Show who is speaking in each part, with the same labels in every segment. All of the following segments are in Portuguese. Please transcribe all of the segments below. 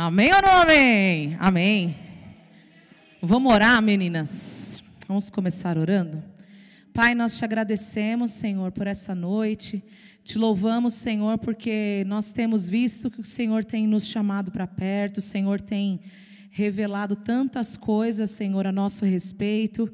Speaker 1: Amém ou não amém? Amém. Vamos orar, meninas. Vamos começar orando. Pai, nós te agradecemos, Senhor, por essa noite. Te louvamos, Senhor, porque nós temos visto que o Senhor tem nos chamado para perto, o Senhor tem revelado tantas coisas, Senhor, a nosso respeito.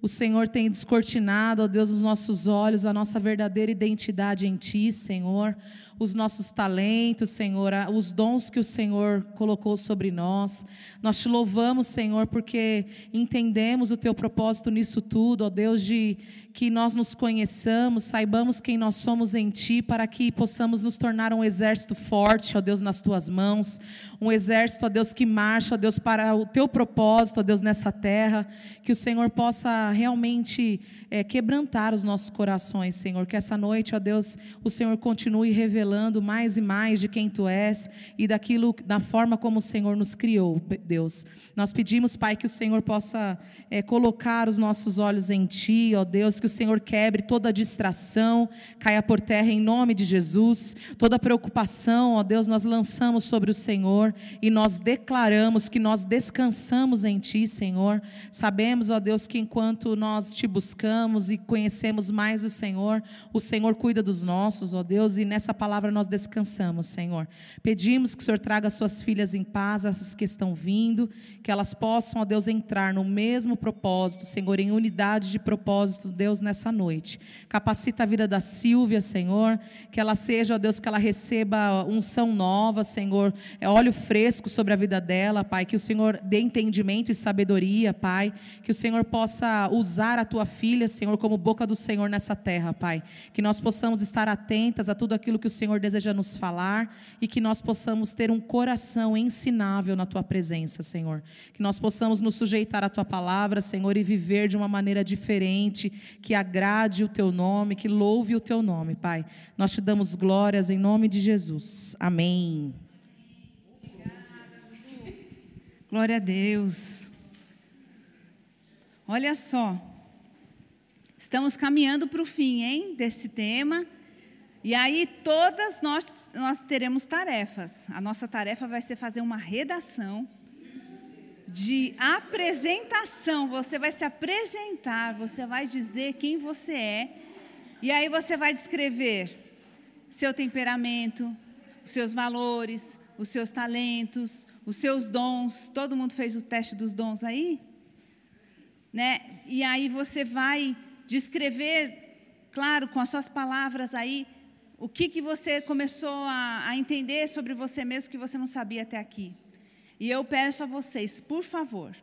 Speaker 1: O Senhor tem descortinado, ó Deus, os nossos olhos, a nossa verdadeira identidade em Ti, Senhor os nossos talentos, Senhor, os dons que o Senhor colocou sobre nós. Nós te louvamos, Senhor, porque entendemos o teu propósito nisso tudo, ó Deus, de que nós nos conheçamos, saibamos quem nós somos em Ti, para que possamos nos tornar um exército forte, ó Deus, nas Tuas mãos, um exército, ó Deus, que marcha, ó Deus, para o Teu propósito, ó Deus, nessa terra, que o Senhor possa realmente é, quebrantar os nossos corações, Senhor, que essa noite, ó Deus, o Senhor continue revelando mais e mais de quem Tu és e daquilo, da forma como o Senhor nos criou, Deus. Nós pedimos, Pai, que o Senhor possa é, colocar os nossos olhos em Ti, ó Deus, que o Senhor quebre toda distração, caia por terra em nome de Jesus. Toda preocupação, ó Deus, nós lançamos sobre o Senhor e nós declaramos que nós descansamos em Ti, Senhor. Sabemos, ó Deus, que enquanto nós te buscamos e conhecemos mais o Senhor, o Senhor cuida dos nossos, ó Deus, e nessa palavra nós descansamos, Senhor. Pedimos que o Senhor traga suas filhas em paz, essas que estão vindo, que elas possam, ó Deus, entrar no mesmo propósito, Senhor, em unidade de propósito, Deus, nessa noite. Capacita a vida da Silvia, Senhor, que ela seja, ó Deus, que ela receba unção nova, Senhor, é óleo fresco sobre a vida dela, Pai, que o Senhor dê entendimento e sabedoria, Pai, que o Senhor possa usar a tua filha, Senhor, como boca do Senhor nessa terra, Pai, que nós possamos estar atentas a tudo aquilo que o Senhor deseja nos falar e que nós possamos ter um coração ensinável na tua presença, Senhor, que nós possamos nos sujeitar à tua palavra, Senhor, e viver de uma maneira diferente, que agrade o teu nome, que louve o teu nome, Pai. Nós te damos glórias em nome de Jesus. Amém.
Speaker 2: Glória a Deus. Olha só, estamos caminhando para o fim, hein, desse tema. E aí todas nós, nós teremos tarefas. A nossa tarefa vai ser fazer uma redação de apresentação. Você vai se apresentar, você vai dizer quem você é. E aí você vai descrever seu temperamento, os seus valores, os seus talentos, os seus dons. Todo mundo fez o teste dos dons aí? Né? E aí você vai descrever, claro, com as suas palavras aí, o que, que você começou a, a entender sobre você mesmo que você não sabia até aqui. E eu peço a vocês, por favor,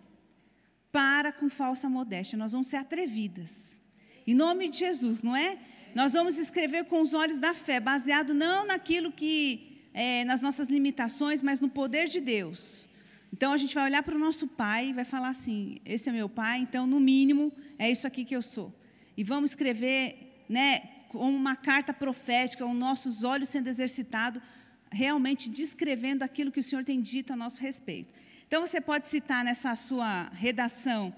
Speaker 2: para com falsa modéstia. Nós vamos ser atrevidas. Em nome de Jesus, não é? Nós vamos escrever com os olhos da fé, baseado não naquilo que, é, nas nossas limitações, mas no poder de Deus. Então a gente vai olhar para o nosso pai e vai falar assim: esse é meu pai, então no mínimo é isso aqui que eu sou. E vamos escrever, né, com uma carta profética, os nossos olhos sendo exercitados realmente descrevendo aquilo que o Senhor tem dito a nosso respeito. Então você pode citar nessa sua redação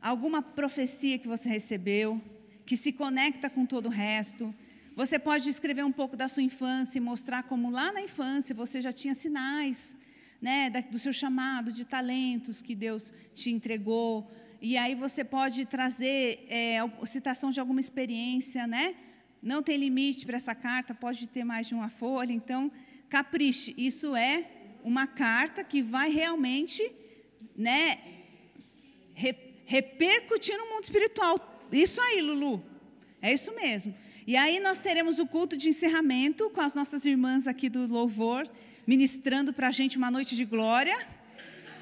Speaker 2: alguma profecia que você recebeu, que se conecta com todo o resto. Você pode descrever um pouco da sua infância e mostrar como lá na infância você já tinha sinais né, do seu chamado, de talentos que Deus te entregou. E aí você pode trazer é, citação de alguma experiência, né? Não tem limite para essa carta, pode ter mais de uma folha. Então, capriche. Isso é uma carta que vai realmente, né, repercutir no mundo espiritual. Isso aí, Lulu. É isso mesmo. E aí nós teremos o culto de encerramento com as nossas irmãs aqui do louvor, ministrando para a gente uma noite de glória.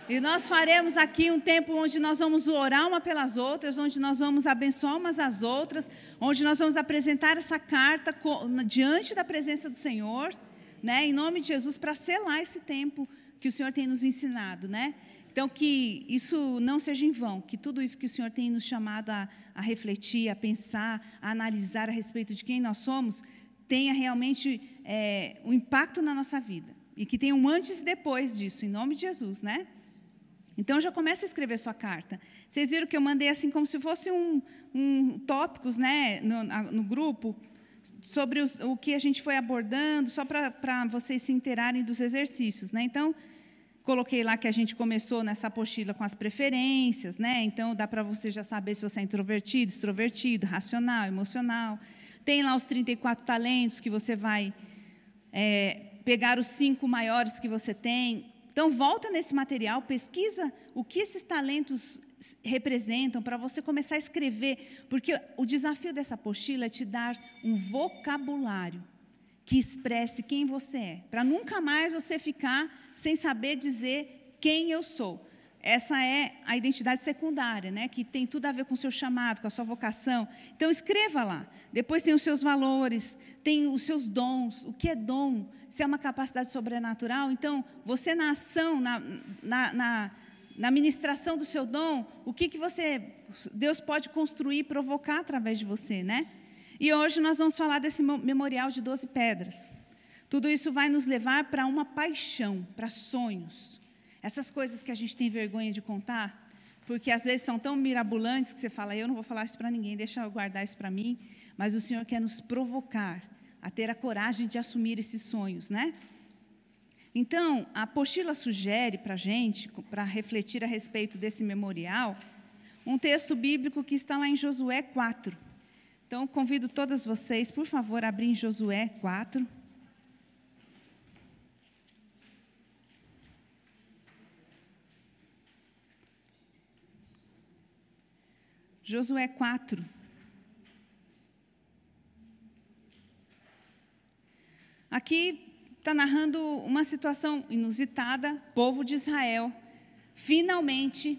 Speaker 2: E nós faremos aqui um tempo onde nós vamos orar uma pelas outras, onde nós vamos abençoar umas às outras, onde nós vamos apresentar essa carta diante da presença do Senhor né, em nome de Jesus, para selar esse tempo que o Senhor tem nos ensinado, né? Então, que isso não seja em vão, que tudo isso que o Senhor tem nos chamado a, a refletir, a pensar, a analisar a respeito de quem nós somos, tenha realmente é, um impacto na nossa vida. E que tenha um antes e depois disso, em nome de Jesus, né? Então, já comece a escrever sua carta. Vocês viram que eu mandei assim como se fosse um, um tópicos né, no, no grupo, sobre os, o que a gente foi abordando, só para vocês se interarem dos exercícios. Né? Então, Coloquei lá que a gente começou nessa apostila com as preferências, né? Então dá para você já saber se você é introvertido, extrovertido, racional, emocional. Tem lá os 34 talentos que você vai é, pegar os cinco maiores que você tem. Então volta nesse material, pesquisa o que esses talentos representam para você começar a escrever, porque o desafio dessa apostila é te dar um vocabulário que expresse quem você é, para nunca mais você ficar sem saber dizer quem eu sou. Essa é a identidade secundária, né, que tem tudo a ver com o seu chamado, com a sua vocação. Então, escreva lá. Depois tem os seus valores, tem os seus dons. O que é dom? Se é uma capacidade sobrenatural, então, você na ação, na, na, na, na ministração do seu dom, o que, que você, Deus pode construir, provocar através de você, né? E hoje nós vamos falar desse memorial de 12 pedras. Tudo isso vai nos levar para uma paixão, para sonhos. Essas coisas que a gente tem vergonha de contar, porque às vezes são tão mirabolantes que você fala, eu não vou falar isso para ninguém, deixa eu guardar isso para mim. Mas o Senhor quer nos provocar a ter a coragem de assumir esses sonhos, né? Então, a apostila sugere para a gente, para refletir a respeito desse memorial, um texto bíblico que está lá em Josué 4. Então, convido todas vocês, por favor, a abrir em Josué 4. Josué 4. Aqui está narrando uma situação inusitada, povo de Israel, finalmente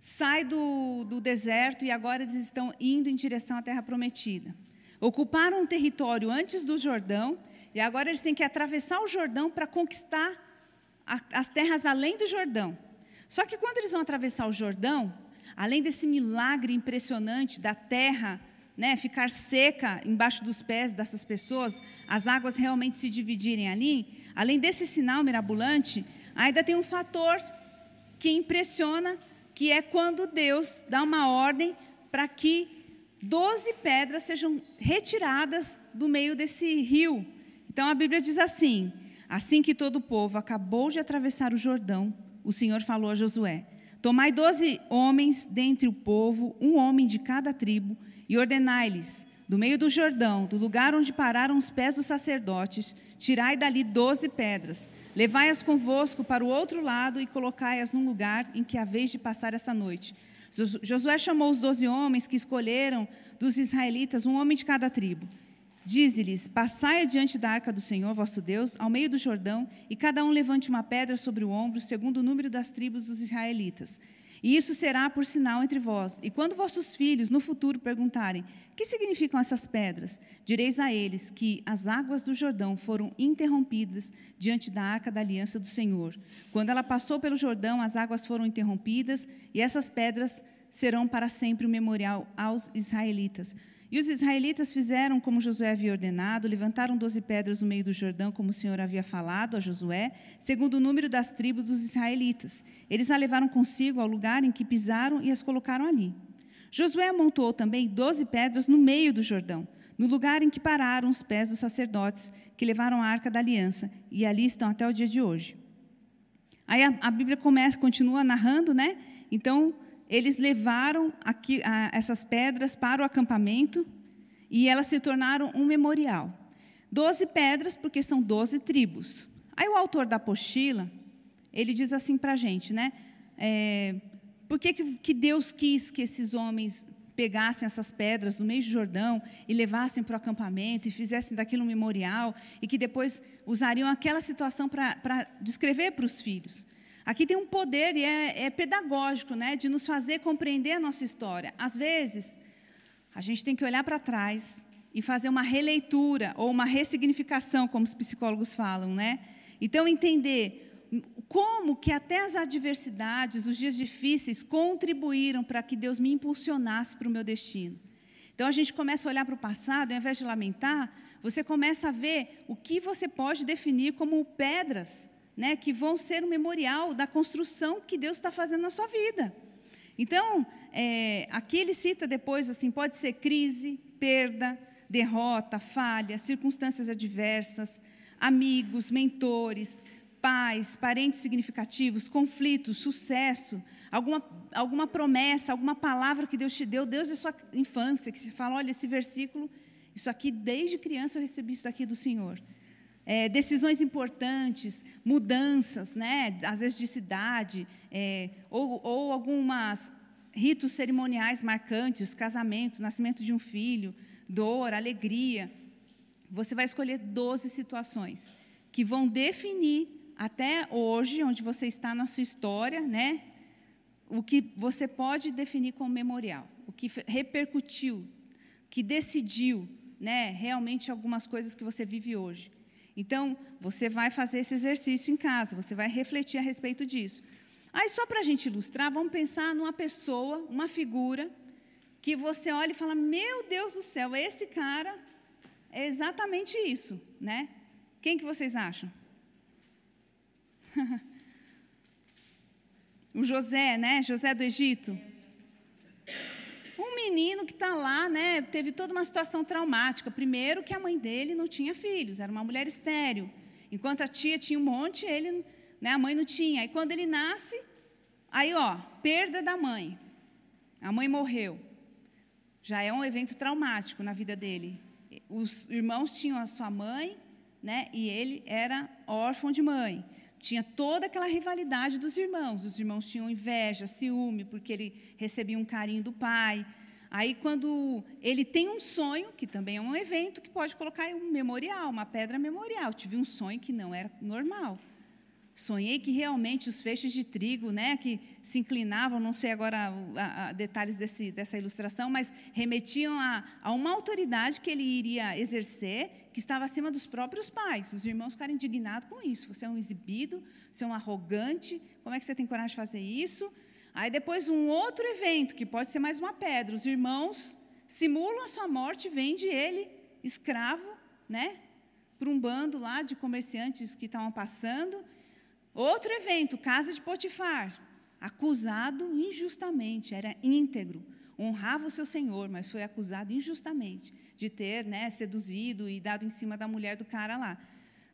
Speaker 2: sai do, do deserto e agora eles estão indo em direção à terra prometida. Ocuparam um território antes do Jordão e agora eles têm que atravessar o Jordão para conquistar a, as terras além do Jordão. Só que quando eles vão atravessar o Jordão, além desse milagre impressionante da terra né, ficar seca embaixo dos pés dessas pessoas, as águas realmente se dividirem ali, além desse sinal mirabolante, ainda tem um fator que impressiona, que é quando Deus dá uma ordem para que doze pedras sejam retiradas do meio desse rio. Então a Bíblia diz assim: assim que todo o povo acabou de atravessar o Jordão, o Senhor falou a Josué: Tomai doze homens dentre o povo, um homem de cada tribo, e ordenai-lhes, do meio do Jordão, do lugar onde pararam os pés dos sacerdotes, tirai dali doze pedras, levai-as convosco para o outro lado e colocai-as num lugar em que haveis de passar essa noite. Josué chamou os doze homens que escolheram dos israelitas, um homem de cada tribo. Dize-lhes: Passai adiante da arca do Senhor vosso Deus, ao meio do Jordão, e cada um levante uma pedra sobre o ombro, segundo o número das tribos dos israelitas. E isso será por sinal entre vós. E quando vossos filhos no futuro perguntarem: Que significam essas pedras? Direis a eles que as águas do Jordão foram interrompidas diante da arca da aliança do Senhor. Quando ela passou pelo Jordão, as águas foram interrompidas, e essas pedras serão para sempre um memorial aos israelitas. E os israelitas fizeram como Josué havia ordenado, levantaram doze pedras no meio do Jordão, como o Senhor havia falado a Josué, segundo o número das tribos dos israelitas. Eles a levaram consigo ao lugar em que pisaram e as colocaram ali. Josué amontoou também doze pedras no meio do Jordão, no lugar em que pararam os pés dos sacerdotes, que levaram a arca da aliança, e ali estão até o dia de hoje. Aí a, a Bíblia começa, continua narrando, né? Então, eles levaram aqui, a, essas pedras para o acampamento e elas se tornaram um memorial. Doze pedras, porque são doze tribos. Aí o autor da apostila, ele diz assim para a gente, né? É, por que, que Deus quis que esses homens pegassem essas pedras do meio do Jordão e levassem para o acampamento e fizessem daquilo um memorial e que depois usariam aquela situação para descrever para os filhos? Aqui tem um poder e é, é pedagógico, né, de nos fazer compreender a nossa história. Às vezes, a gente tem que olhar para trás e fazer uma releitura ou uma ressignificação, como os psicólogos falam, né? Então entender como que até as adversidades, os dias difíceis contribuíram para que Deus me impulsionasse para o meu destino. Então a gente começa a olhar para o passado, ao invés de lamentar, você começa a ver o que você pode definir como pedras né, que vão ser um memorial da construção que Deus está fazendo na sua vida. Então, é, aqui ele cita depois assim, pode ser crise, perda, derrota, falha, circunstâncias adversas, amigos, mentores, paz, parentes significativos, conflitos, sucesso, alguma, alguma promessa, alguma palavra que Deus te deu, Deus é sua infância, que se fala, olha, esse versículo, isso aqui, desde criança eu recebi isso daqui do Senhor. É, decisões importantes, mudanças, né, às vezes de cidade, é, ou, ou algumas ritos cerimoniais marcantes, casamento, nascimento de um filho, dor, alegria. Você vai escolher 12 situações que vão definir até hoje, onde você está na sua história, né? O que você pode definir como memorial, o que repercutiu, que decidiu, né, realmente algumas coisas que você vive hoje. Então, você vai fazer esse exercício em casa, você vai refletir a respeito disso. Aí, só para a gente ilustrar, vamos pensar numa pessoa, uma figura, que você olha e fala: Meu Deus do céu, esse cara é exatamente isso, né? Quem que vocês acham? o José, né? José do Egito. Menino que está lá, né? Teve toda uma situação traumática. Primeiro, que a mãe dele não tinha filhos, era uma mulher estéril. Enquanto a tia tinha um monte, ele, né, a mãe não tinha. E quando ele nasce, aí, ó, perda da mãe. A mãe morreu. Já é um evento traumático na vida dele. Os irmãos tinham a sua mãe, né? E ele era órfão de mãe. Tinha toda aquela rivalidade dos irmãos. Os irmãos tinham inveja, ciúme, porque ele recebia um carinho do pai. Aí, quando ele tem um sonho, que também é um evento que pode colocar um memorial, uma pedra memorial. Tive um sonho que não era normal. Sonhei que realmente os feixes de trigo, né, que se inclinavam, não sei agora a, a, detalhes desse, dessa ilustração, mas remetiam a, a, uma autoridade que ele iria exercer, que estava acima dos próprios pais. Os irmãos ficaram indignados com isso. Você é um exibido, você é um arrogante, como é que você tem coragem de fazer isso? Aí depois um outro evento, que pode ser mais uma pedra. Os irmãos simulam a sua morte, vende ele, escravo, né, para um bando lá de comerciantes que estavam passando, Outro evento, casa de Potifar, acusado injustamente, era íntegro, honrava o seu senhor, mas foi acusado injustamente de ter né, seduzido e dado em cima da mulher do cara lá.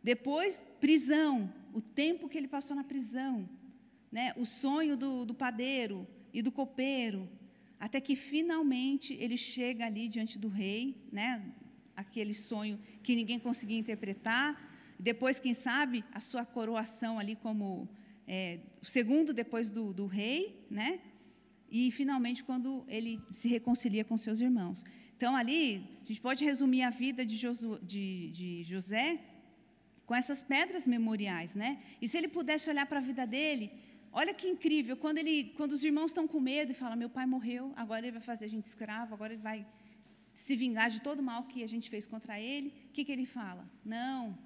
Speaker 2: Depois, prisão, o tempo que ele passou na prisão, né, o sonho do, do padeiro e do copeiro, até que finalmente ele chega ali diante do rei, né, aquele sonho que ninguém conseguia interpretar, depois, quem sabe, a sua coroação ali como é, segundo depois do, do rei, né? E finalmente quando ele se reconcilia com seus irmãos. Então ali a gente pode resumir a vida de, Josu, de, de José com essas pedras memoriais, né? E se ele pudesse olhar para a vida dele, olha que incrível, quando, ele, quando os irmãos estão com medo e falam, meu pai morreu, agora ele vai fazer a gente escravo, agora ele vai se vingar de todo o mal que a gente fez contra ele, o que, que ele fala? Não,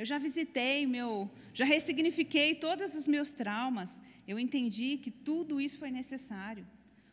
Speaker 2: eu já visitei meu, já ressignifiquei todos os meus traumas. Eu entendi que tudo isso foi necessário.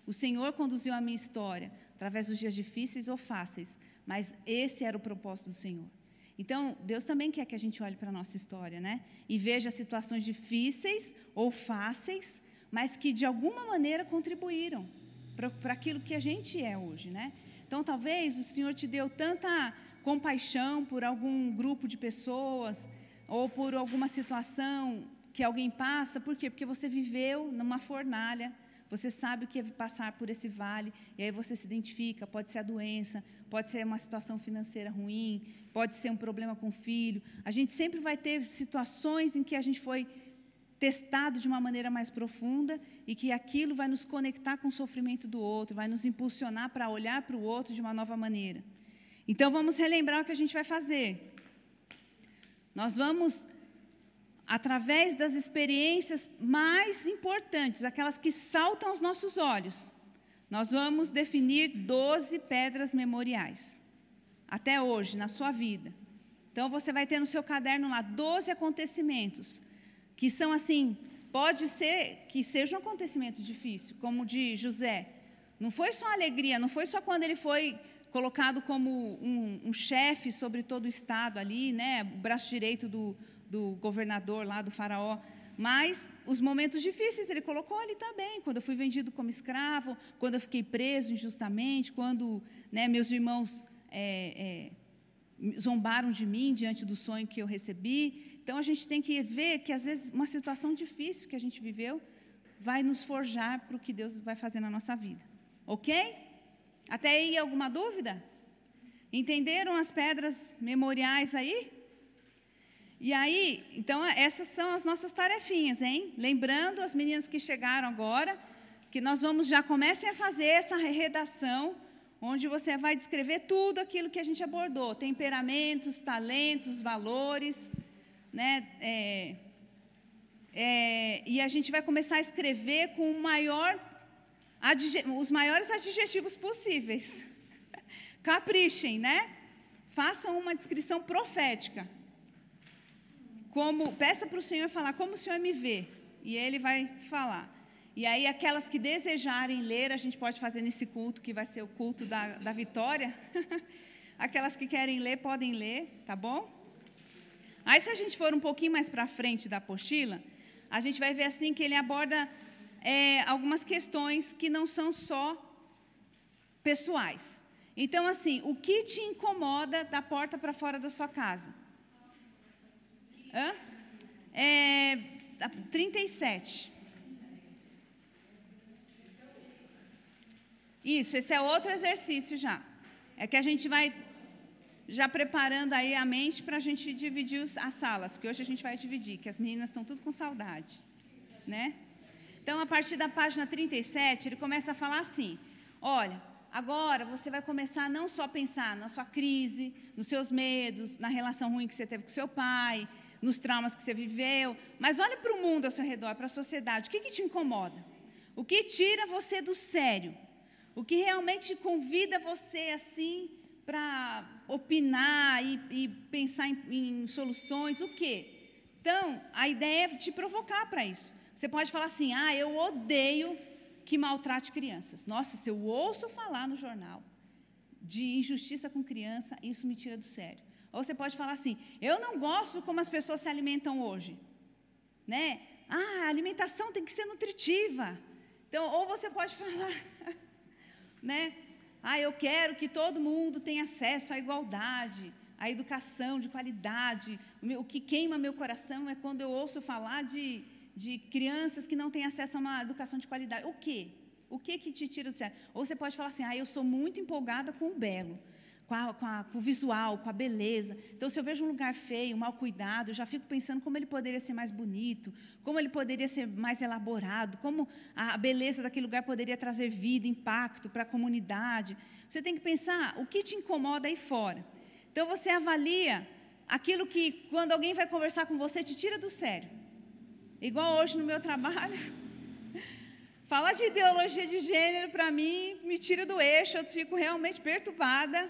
Speaker 2: O Senhor conduziu a minha história através dos dias difíceis ou fáceis, mas esse era o propósito do Senhor. Então, Deus também quer que a gente olhe para a nossa história, né? E veja situações difíceis ou fáceis, mas que de alguma maneira contribuíram para aquilo que a gente é hoje, né? Então, talvez o Senhor te deu tanta compaixão por algum grupo de pessoas ou por alguma situação que alguém passa, por quê? Porque você viveu numa fornalha, você sabe o que é passar por esse vale, e aí você se identifica, pode ser a doença, pode ser uma situação financeira ruim, pode ser um problema com o filho. A gente sempre vai ter situações em que a gente foi testado de uma maneira mais profunda e que aquilo vai nos conectar com o sofrimento do outro, vai nos impulsionar para olhar para o outro de uma nova maneira. Então vamos relembrar o que a gente vai fazer. Nós vamos, através das experiências mais importantes, aquelas que saltam aos nossos olhos, nós vamos definir 12 pedras memoriais, até hoje, na sua vida. Então você vai ter no seu caderno lá 12 acontecimentos, que são assim, pode ser que seja um acontecimento difícil, como o de José. Não foi só alegria, não foi só quando ele foi colocado como um, um chefe sobre todo o Estado ali, né, o braço direito do, do governador lá, do faraó. Mas os momentos difíceis ele colocou ali também, quando eu fui vendido como escravo, quando eu fiquei preso injustamente, quando né, meus irmãos é, é, zombaram de mim diante do sonho que eu recebi. Então a gente tem que ver que às vezes uma situação difícil que a gente viveu vai nos forjar para o que Deus vai fazer na nossa vida. Ok? Até aí alguma dúvida? Entenderam as pedras memoriais aí? E aí, então essas são as nossas tarefinhas, hein? Lembrando as meninas que chegaram agora, que nós vamos já comecem a fazer essa redação, onde você vai descrever tudo aquilo que a gente abordou, temperamentos, talentos, valores, né? É, é, e a gente vai começar a escrever com maior, os maiores adjetivos possíveis. Caprichem, né? Façam uma descrição profética. Como, peça para o Senhor falar como o Senhor me vê. E ele vai falar. E aí, aquelas que desejarem ler, a gente pode fazer nesse culto, que vai ser o culto da, da vitória. aquelas que querem ler, podem ler, tá bom? Aí, se a gente for um pouquinho mais para frente da apostila, a gente vai ver assim que ele aborda é, algumas questões que não são só pessoais. Então, assim, o que te incomoda da porta para fora da sua casa? Hã? É, 37. Isso, esse é outro exercício já. É que a gente vai já preparando aí a mente para a gente dividir as salas, que hoje a gente vai dividir, que as meninas estão tudo com saudade, né? Então, a partir da página 37, ele começa a falar assim: olha, agora você vai começar não só a pensar na sua crise, nos seus medos, na relação ruim que você teve com seu pai, nos traumas que você viveu, mas olha para o mundo ao seu redor, para a sociedade, o que, que te incomoda? O que tira você do sério? O que realmente convida você assim para opinar e, e pensar em, em, soluções, o quê? Então, a ideia é te provocar para isso. Você pode falar assim: ah, eu odeio que maltrate crianças. Nossa, se eu ouço falar no jornal de injustiça com criança, isso me tira do sério. Ou você pode falar assim: eu não gosto como as pessoas se alimentam hoje. Né? Ah, a alimentação tem que ser nutritiva. Então, ou você pode falar né? Ah, eu quero que todo mundo tenha acesso à igualdade, à educação de qualidade. O que queima meu coração é quando eu ouço falar de, de crianças que não têm acesso a uma educação de qualidade. O quê? O que que te tira do sério? Ou você pode falar assim, ah, eu sou muito empolgada com o belo com, a, com, a, com, o visual, com a beleza. Então, se eu vejo um lugar feio, mal cuidado, já fico pensando como ele poderia ser mais bonito, como ele poderia ser mais elaborado, como a beleza daquele lugar poderia trazer vida, impacto para a comunidade. Você tem que pensar o que te incomoda aí fora. Então, você avalia aquilo que, quando alguém vai conversar com você, te tira do sério. Igual hoje no meu trabalho. Falar de ideologia de gênero, para mim, me tira do eixo, eu fico realmente perturbada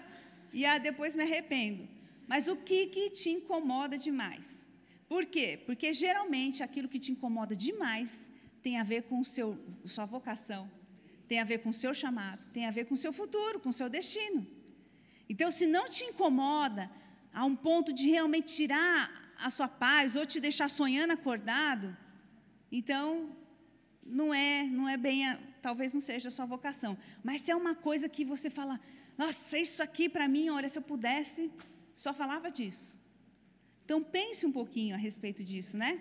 Speaker 2: e ah, depois me arrependo. Mas o que, que te incomoda demais? Por quê? Porque geralmente aquilo que te incomoda demais tem a ver com seu, sua vocação, tem a ver com o seu chamado, tem a ver com o seu futuro, com o seu destino. Então, se não te incomoda a um ponto de realmente tirar a sua paz ou te deixar sonhando acordado, então não é, não é bem, a, talvez não seja a sua vocação. Mas se é uma coisa que você fala, nossa, isso aqui para mim, olha, se eu pudesse, só falava disso. Então pense um pouquinho a respeito disso, né?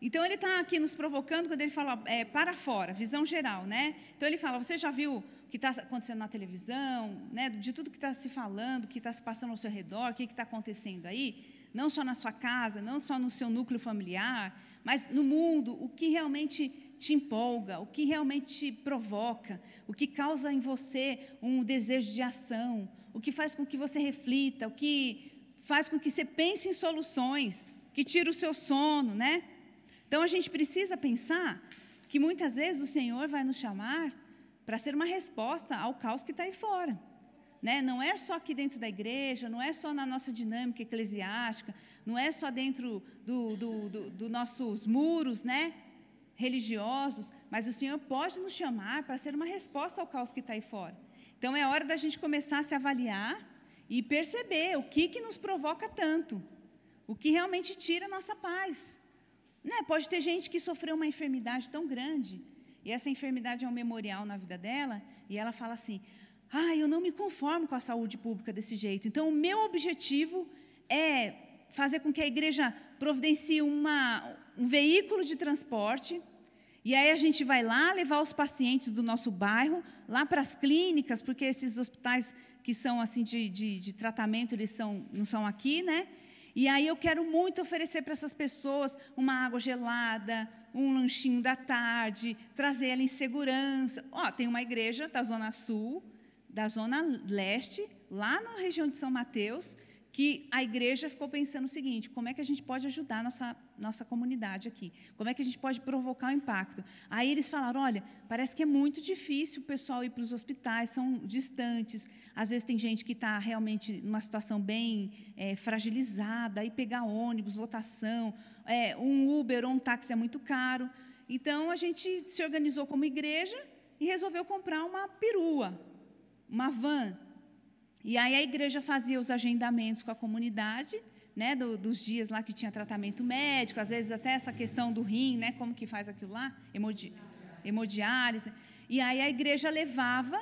Speaker 2: Então ele está aqui nos provocando quando ele fala é, para fora, visão geral, né? Então ele fala: você já viu o que está acontecendo na televisão, né? De tudo que está se falando, o que está se passando ao seu redor, o que está acontecendo aí? Não só na sua casa, não só no seu núcleo familiar, mas no mundo, o que realmente te empolga, o que realmente te provoca, o que causa em você um desejo de ação, o que faz com que você reflita, o que faz com que você pense em soluções, que tira o seu sono, né? Então a gente precisa pensar que muitas vezes o Senhor vai nos chamar para ser uma resposta ao caos que está aí fora. Né? Não é só aqui dentro da igreja, não é só na nossa dinâmica eclesiástica, não é só dentro dos do, do, do nossos muros, né? Religiosos, mas o Senhor pode nos chamar para ser uma resposta ao caos que está aí fora. Então é hora da gente começar a se avaliar e perceber o que, que nos provoca tanto, o que realmente tira a nossa paz. Né? Pode ter gente que sofreu uma enfermidade tão grande, e essa enfermidade é um memorial na vida dela, e ela fala assim: ah, eu não me conformo com a saúde pública desse jeito, então o meu objetivo é fazer com que a igreja providencie uma, um veículo de transporte. E aí a gente vai lá levar os pacientes do nosso bairro lá para as clínicas, porque esses hospitais que são assim de, de, de tratamento, eles são, não são aqui, né? E aí eu quero muito oferecer para essas pessoas uma água gelada, um lanchinho da tarde, trazer ela em segurança. Ó, tem uma igreja da Zona Sul, da Zona Leste, lá na região de São Mateus, que a igreja ficou pensando o seguinte: como é que a gente pode ajudar nossa, nossa comunidade aqui? Como é que a gente pode provocar um impacto? Aí eles falaram: olha, parece que é muito difícil o pessoal ir para os hospitais, são distantes. Às vezes tem gente que está realmente numa situação bem é, fragilizada, aí pegar ônibus, lotação, é, um Uber ou um táxi é muito caro. Então a gente se organizou como igreja e resolveu comprar uma perua, uma van e aí a igreja fazia os agendamentos com a comunidade, né, do, dos dias lá que tinha tratamento médico, às vezes até essa questão do rim, né, como que faz aquilo lá, Hemodi, hemodiálise. E aí a igreja levava,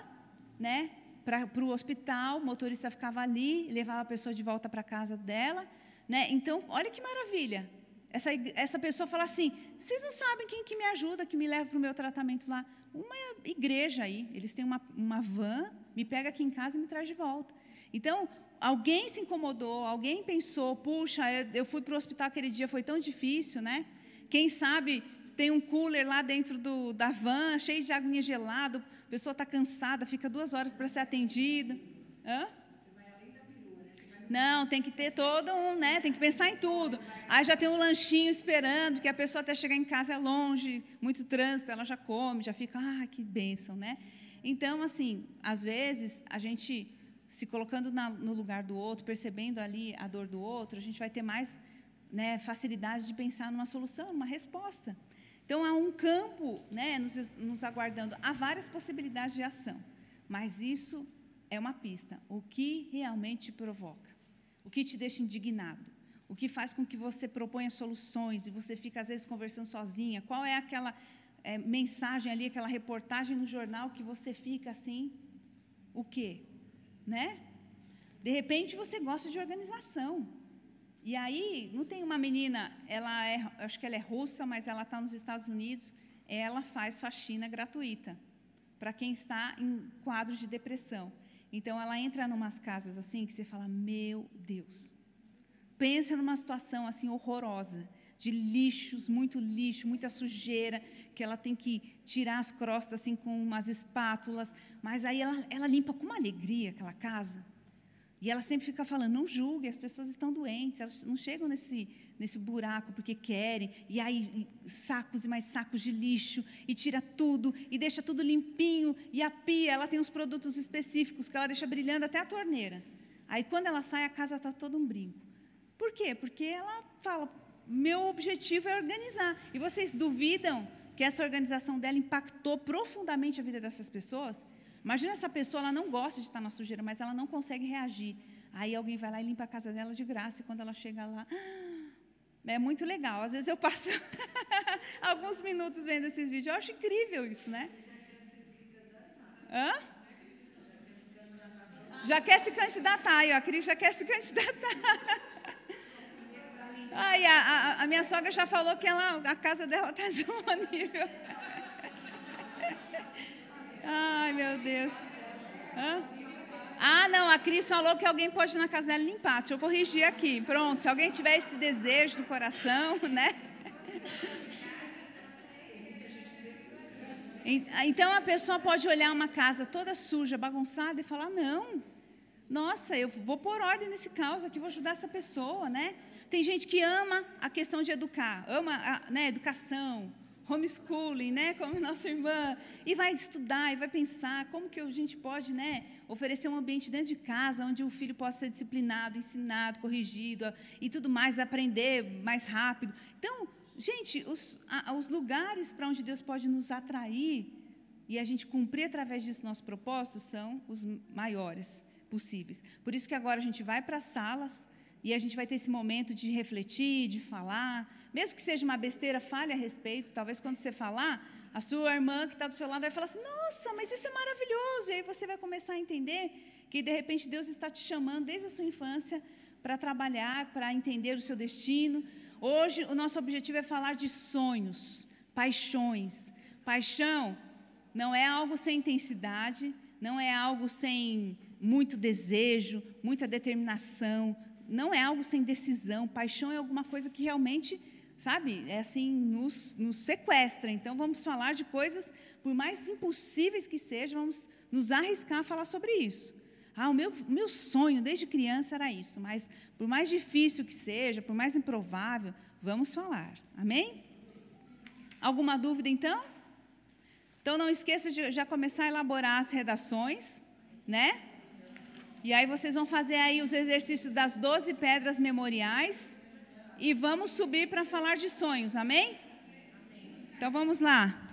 Speaker 2: né, para o hospital, o motorista ficava ali, levava a pessoa de volta para casa dela, né? Então, olha que maravilha. Essa, essa pessoa fala assim: vocês não sabem quem que me ajuda, que me leva para o meu tratamento lá? Uma igreja aí, eles têm uma, uma van me pega aqui em casa e me traz de volta. Então, alguém se incomodou, alguém pensou, puxa, eu, eu fui para o hospital aquele dia, foi tão difícil, né? Quem sabe tem um cooler lá dentro do, da van, cheio de água gelada, a pessoa está cansada, fica duas horas para ser atendida. Hã? Não, tem que ter todo um, né? Tem que pensar em tudo. Aí já tem um lanchinho esperando, que a pessoa até chegar em casa é longe, muito trânsito, ela já come, já fica, ah, que bênção, né? Então, assim, às vezes, a gente se colocando na, no lugar do outro, percebendo ali a dor do outro, a gente vai ter mais né, facilidade de pensar numa solução, numa resposta. Então, há um campo né, nos, nos aguardando, há várias possibilidades de ação, mas isso é uma pista. O que realmente te provoca? O que te deixa indignado? O que faz com que você proponha soluções e você fica, às vezes, conversando sozinha? Qual é aquela é, mensagem ali, aquela reportagem no jornal que você fica assim, o quê? Né? De repente você gosta de organização. E aí, não tem uma menina, ela é, acho que ela é russa, mas ela está nos Estados Unidos, ela faz faxina gratuita para quem está em quadros de depressão. Então, ela entra em umas casas assim que você fala, meu Deus, pensa numa situação assim horrorosa de lixos, muito lixo, muita sujeira, que ela tem que tirar as crostas assim com umas espátulas, mas aí ela, ela limpa com uma alegria aquela casa. E ela sempre fica falando, não julgue, as pessoas estão doentes, elas não chegam nesse, nesse buraco porque querem, e aí sacos e mais sacos de lixo, e tira tudo, e deixa tudo limpinho, e a pia, ela tem uns produtos específicos que ela deixa brilhando até a torneira. Aí quando ela sai, a casa está todo um brinco. Por quê? Porque ela fala, meu objetivo é organizar. E vocês duvidam que essa organização dela impactou profundamente a vida dessas pessoas? Imagina essa pessoa, ela não gosta de estar na sujeira, mas ela não consegue reagir. Aí alguém vai lá e limpa a casa dela de graça, e quando ela chega lá, é muito legal. Às vezes eu passo alguns minutos vendo esses vídeos. Eu acho incrível isso, né? Hã? Já quer se candidatar, ó, a Cris já quer se candidatar. Ai, a, a, minha sogra já falou que ela, a casa dela está disponível. Ai, meu Deus. Hã? Ah, não, a Cris falou que alguém pode ir na casa dela limpar. Deixa eu corrigir aqui. Pronto, se alguém tiver esse desejo no coração, né? Então a pessoa pode olhar uma casa toda suja, bagunçada e falar: não, nossa, eu vou pôr ordem nesse caos aqui, vou ajudar essa pessoa, né? Tem gente que ama a questão de educar, ama a né, educação, homeschooling, né, como nossa irmã, e vai estudar e vai pensar como que a gente pode, né, oferecer um ambiente dentro de casa onde o filho possa ser disciplinado, ensinado, corrigido e tudo mais, aprender mais rápido. Então, gente, os, a, os lugares para onde Deus pode nos atrair e a gente cumprir através disso nosso propósito são os maiores possíveis. Por isso que agora a gente vai para as salas e a gente vai ter esse momento de refletir, de falar. Mesmo que seja uma besteira, fale a respeito. Talvez quando você falar, a sua irmã que está do seu lado vai falar assim: Nossa, mas isso é maravilhoso. E aí você vai começar a entender que de repente Deus está te chamando desde a sua infância para trabalhar, para entender o seu destino. Hoje o nosso objetivo é falar de sonhos, paixões. Paixão não é algo sem intensidade, não é algo sem muito desejo, muita determinação, não é algo sem decisão. Paixão é alguma coisa que realmente, sabe, é assim, nos, nos sequestra. Então vamos falar de coisas, por mais impossíveis que sejam, vamos nos arriscar a falar sobre isso. Ah, o meu, meu sonho desde criança era isso, mas por mais difícil que seja, por mais improvável, vamos falar. Amém? Alguma dúvida então? Então não esqueça de já começar a elaborar as redações, né? E aí vocês vão fazer aí os exercícios das 12 pedras memoriais e vamos subir para falar de sonhos, amém? Então vamos lá.